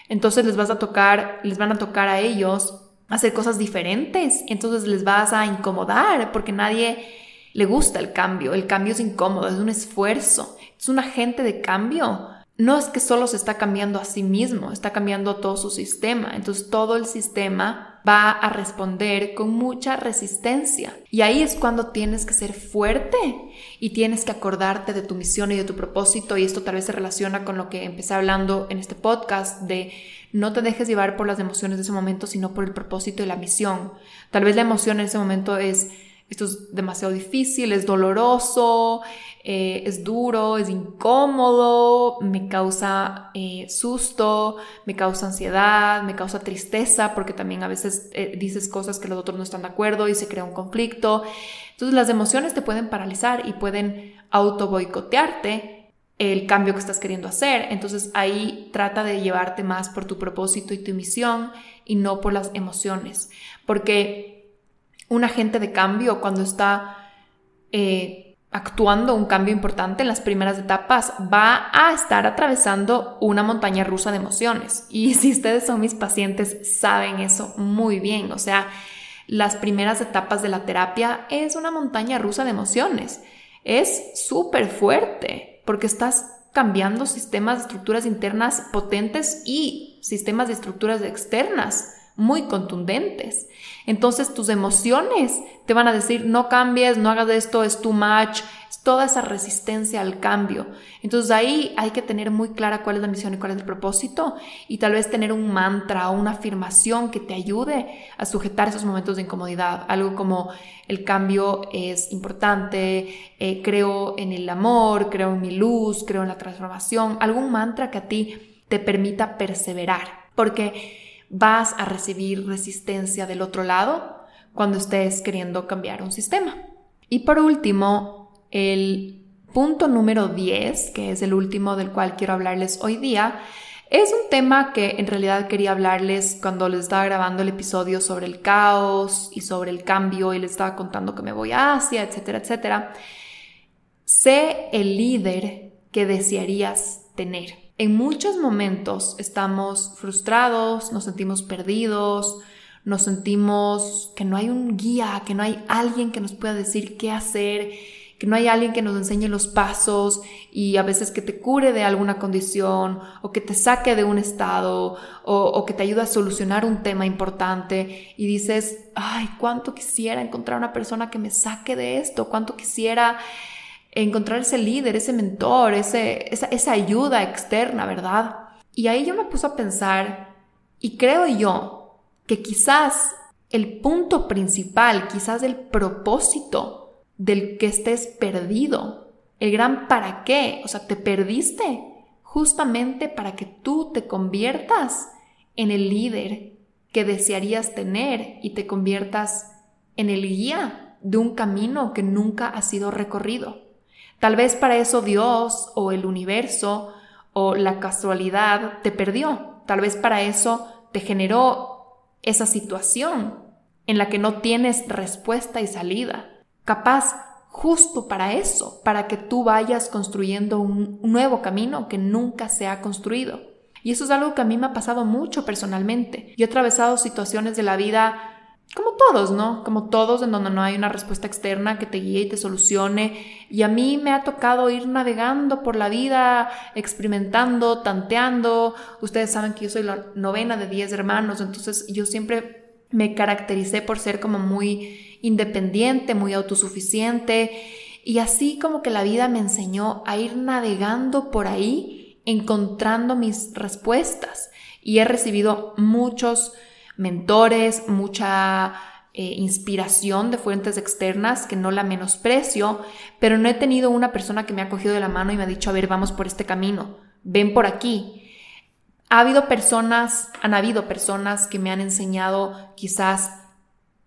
Entonces les vas a tocar, les van a tocar a ellos hacer cosas diferentes. Entonces les vas a incomodar porque nadie le gusta el cambio. El cambio es incómodo, es un esfuerzo. Es un agente de cambio. No es que solo se está cambiando a sí mismo, está cambiando todo su sistema. Entonces todo el sistema va a responder con mucha resistencia. Y ahí es cuando tienes que ser fuerte y tienes que acordarte de tu misión y de tu propósito. Y esto tal vez se relaciona con lo que empecé hablando en este podcast de no te dejes llevar por las emociones de ese momento, sino por el propósito y la misión. Tal vez la emoción en ese momento es esto es demasiado difícil, es doloroso, eh, es duro, es incómodo, me causa eh, susto, me causa ansiedad, me causa tristeza, porque también a veces eh, dices cosas que los otros no están de acuerdo y se crea un conflicto. Entonces las emociones te pueden paralizar y pueden auto boicotearte el cambio que estás queriendo hacer. Entonces ahí trata de llevarte más por tu propósito y tu misión y no por las emociones. Porque un agente de cambio cuando está eh, actuando un cambio importante en las primeras etapas va a estar atravesando una montaña rusa de emociones. Y si ustedes son mis pacientes, saben eso muy bien. O sea, las primeras etapas de la terapia es una montaña rusa de emociones. Es súper fuerte porque estás cambiando sistemas de estructuras internas potentes y sistemas de estructuras externas muy contundentes. Entonces tus emociones te van a decir, no cambies, no hagas esto, es too much, es toda esa resistencia al cambio. Entonces ahí hay que tener muy clara cuál es la misión y cuál es el propósito y tal vez tener un mantra o una afirmación que te ayude a sujetar esos momentos de incomodidad. Algo como el cambio es importante, eh, creo en el amor, creo en mi luz, creo en la transformación. Algún mantra que a ti te permita perseverar. Porque vas a recibir resistencia del otro lado cuando estés queriendo cambiar un sistema. Y por último, el punto número 10, que es el último del cual quiero hablarles hoy día, es un tema que en realidad quería hablarles cuando les estaba grabando el episodio sobre el caos y sobre el cambio y les estaba contando que me voy a Asia, etcétera, etcétera. Sé el líder que desearías tener. En muchos momentos estamos frustrados, nos sentimos perdidos, nos sentimos que no hay un guía, que no hay alguien que nos pueda decir qué hacer, que no hay alguien que nos enseñe los pasos y a veces que te cure de alguna condición o que te saque de un estado o, que te ayude a solucionar un tema importante y dices, ay, cuánto quisiera encontrar una persona que me saque de esto, cuánto quisiera encontrar ese líder, ese mentor, ese, esa, esa ayuda externa, ¿verdad? Y ahí yo me puse a pensar, y creo yo que quizás el punto principal, quizás el propósito del que estés perdido, el gran para qué, o sea, te perdiste justamente para que tú te conviertas en el líder que desearías tener y te conviertas en el guía de un camino que nunca ha sido recorrido. Tal vez para eso Dios o el universo o la casualidad te perdió. Tal vez para eso te generó esa situación en la que no tienes respuesta y salida. Capaz justo para eso, para que tú vayas construyendo un nuevo camino que nunca se ha construido. Y eso es algo que a mí me ha pasado mucho personalmente. Yo he atravesado situaciones de la vida como todos, ¿no? Como todos en donde no hay una respuesta externa que te guíe y te solucione. Y a mí me ha tocado ir navegando por la vida, experimentando, tanteando. Ustedes saben que yo soy la novena de 10 hermanos, entonces yo siempre me caractericé por ser como muy independiente, muy autosuficiente. Y así como que la vida me enseñó a ir navegando por ahí, encontrando mis respuestas. Y he recibido muchos mentores, mucha eh, inspiración de fuentes externas que no la menosprecio, pero no he tenido una persona que me ha cogido de la mano y me ha dicho, a ver, vamos por este camino, ven por aquí. Ha habido personas, han habido personas que me han enseñado quizás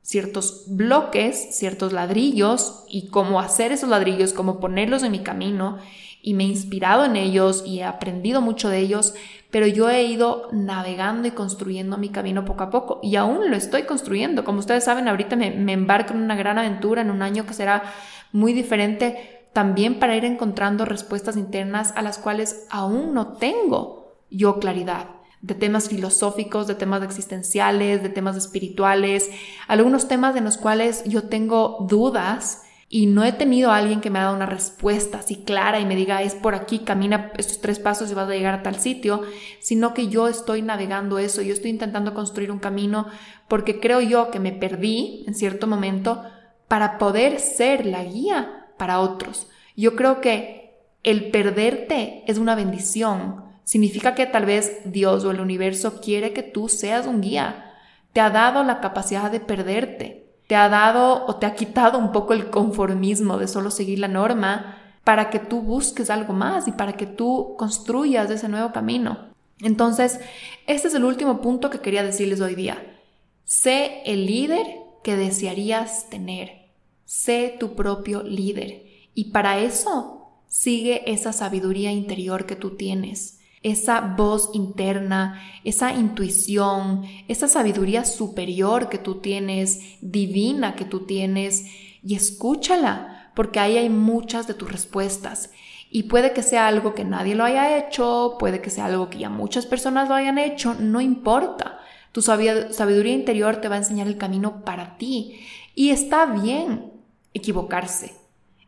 ciertos bloques, ciertos ladrillos y cómo hacer esos ladrillos, cómo ponerlos en mi camino y me he inspirado en ellos y he aprendido mucho de ellos, pero yo he ido navegando y construyendo mi camino poco a poco y aún lo estoy construyendo. Como ustedes saben, ahorita me, me embarco en una gran aventura, en un año que será muy diferente también para ir encontrando respuestas internas a las cuales aún no tengo yo claridad de temas filosóficos, de temas existenciales, de temas espirituales, algunos temas en los cuales yo tengo dudas y no he tenido a alguien que me ha dado una respuesta así clara y me diga es por aquí, camina estos tres pasos y vas a llegar a tal sitio, sino que yo estoy navegando eso, yo estoy intentando construir un camino porque creo yo que me perdí en cierto momento para poder ser la guía para otros. Yo creo que el perderte es una bendición. Significa que tal vez Dios o el universo quiere que tú seas un guía. Te ha dado la capacidad de perderte te ha dado o te ha quitado un poco el conformismo de solo seguir la norma para que tú busques algo más y para que tú construyas ese nuevo camino. Entonces, este es el último punto que quería decirles hoy día. Sé el líder que desearías tener. Sé tu propio líder. Y para eso, sigue esa sabiduría interior que tú tienes esa voz interna, esa intuición, esa sabiduría superior que tú tienes, divina que tú tienes, y escúchala, porque ahí hay muchas de tus respuestas. Y puede que sea algo que nadie lo haya hecho, puede que sea algo que ya muchas personas lo hayan hecho, no importa. Tu sabiduría interior te va a enseñar el camino para ti. Y está bien equivocarse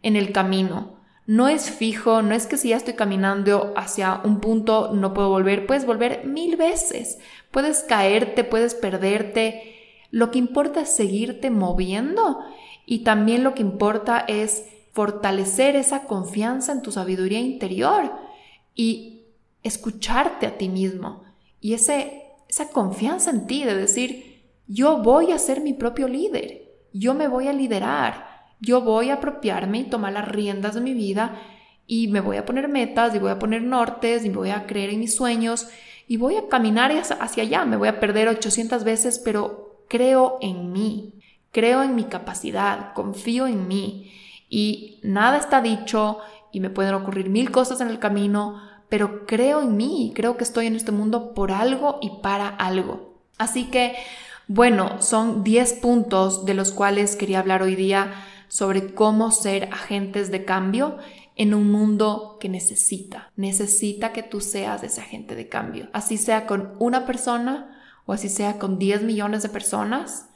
en el camino no es fijo, no es que si ya estoy caminando hacia un punto no puedo volver, puedes volver mil veces, puedes caerte, puedes perderte. Lo que importa es seguirte moviendo y también lo que importa es fortalecer esa confianza en tu sabiduría interior y escucharte a ti mismo y ese, esa confianza en ti de decir, yo voy a ser mi propio líder, yo me voy a liderar yo voy a apropiarme y tomar las riendas de mi vida y me voy a poner metas y voy a poner nortes y voy a creer en mis sueños y voy a caminar hacia allá. Me voy a perder 800 veces, pero creo en mí, creo en mi capacidad, confío en mí y nada está dicho y me pueden ocurrir mil cosas en el camino, pero creo en mí, creo que estoy en este mundo por algo y para algo. Así que, bueno, son 10 puntos de los cuales quería hablar hoy día sobre cómo ser agentes de cambio en un mundo que necesita. Necesita que tú seas ese agente de cambio. Así sea con una persona o así sea con 10 millones de personas,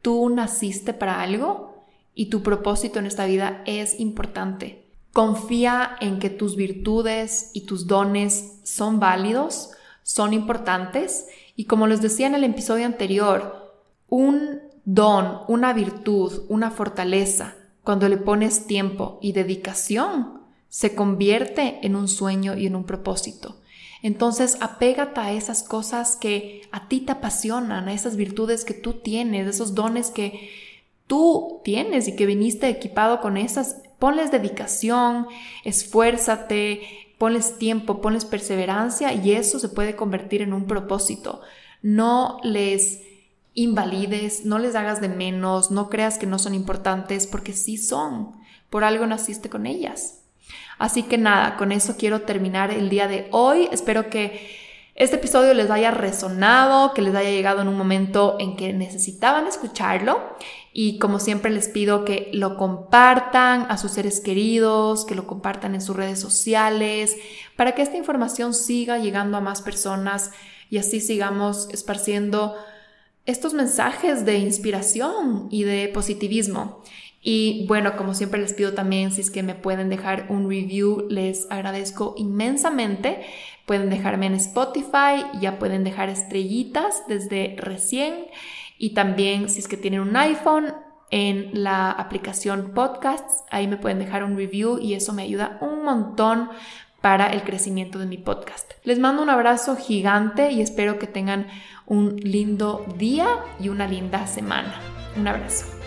tú naciste para algo y tu propósito en esta vida es importante. Confía en que tus virtudes y tus dones son válidos, son importantes y como les decía en el episodio anterior, un don, una virtud, una fortaleza, cuando le pones tiempo y dedicación, se convierte en un sueño y en un propósito. Entonces, apégate a esas cosas que a ti te apasionan, a esas virtudes que tú tienes, esos dones que tú tienes y que viniste equipado con esas. Ponles dedicación, esfuérzate, ponles tiempo, ponles perseverancia y eso se puede convertir en un propósito. No les invalides, no les hagas de menos, no creas que no son importantes, porque sí son, por algo naciste con ellas. Así que nada, con eso quiero terminar el día de hoy. Espero que este episodio les haya resonado, que les haya llegado en un momento en que necesitaban escucharlo. Y como siempre les pido que lo compartan a sus seres queridos, que lo compartan en sus redes sociales, para que esta información siga llegando a más personas y así sigamos esparciendo estos mensajes de inspiración y de positivismo. Y bueno, como siempre les pido también, si es que me pueden dejar un review, les agradezco inmensamente. Pueden dejarme en Spotify, ya pueden dejar estrellitas desde recién. Y también, si es que tienen un iPhone, en la aplicación Podcasts, ahí me pueden dejar un review y eso me ayuda un montón para el crecimiento de mi podcast. Les mando un abrazo gigante y espero que tengan un lindo día y una linda semana. Un abrazo.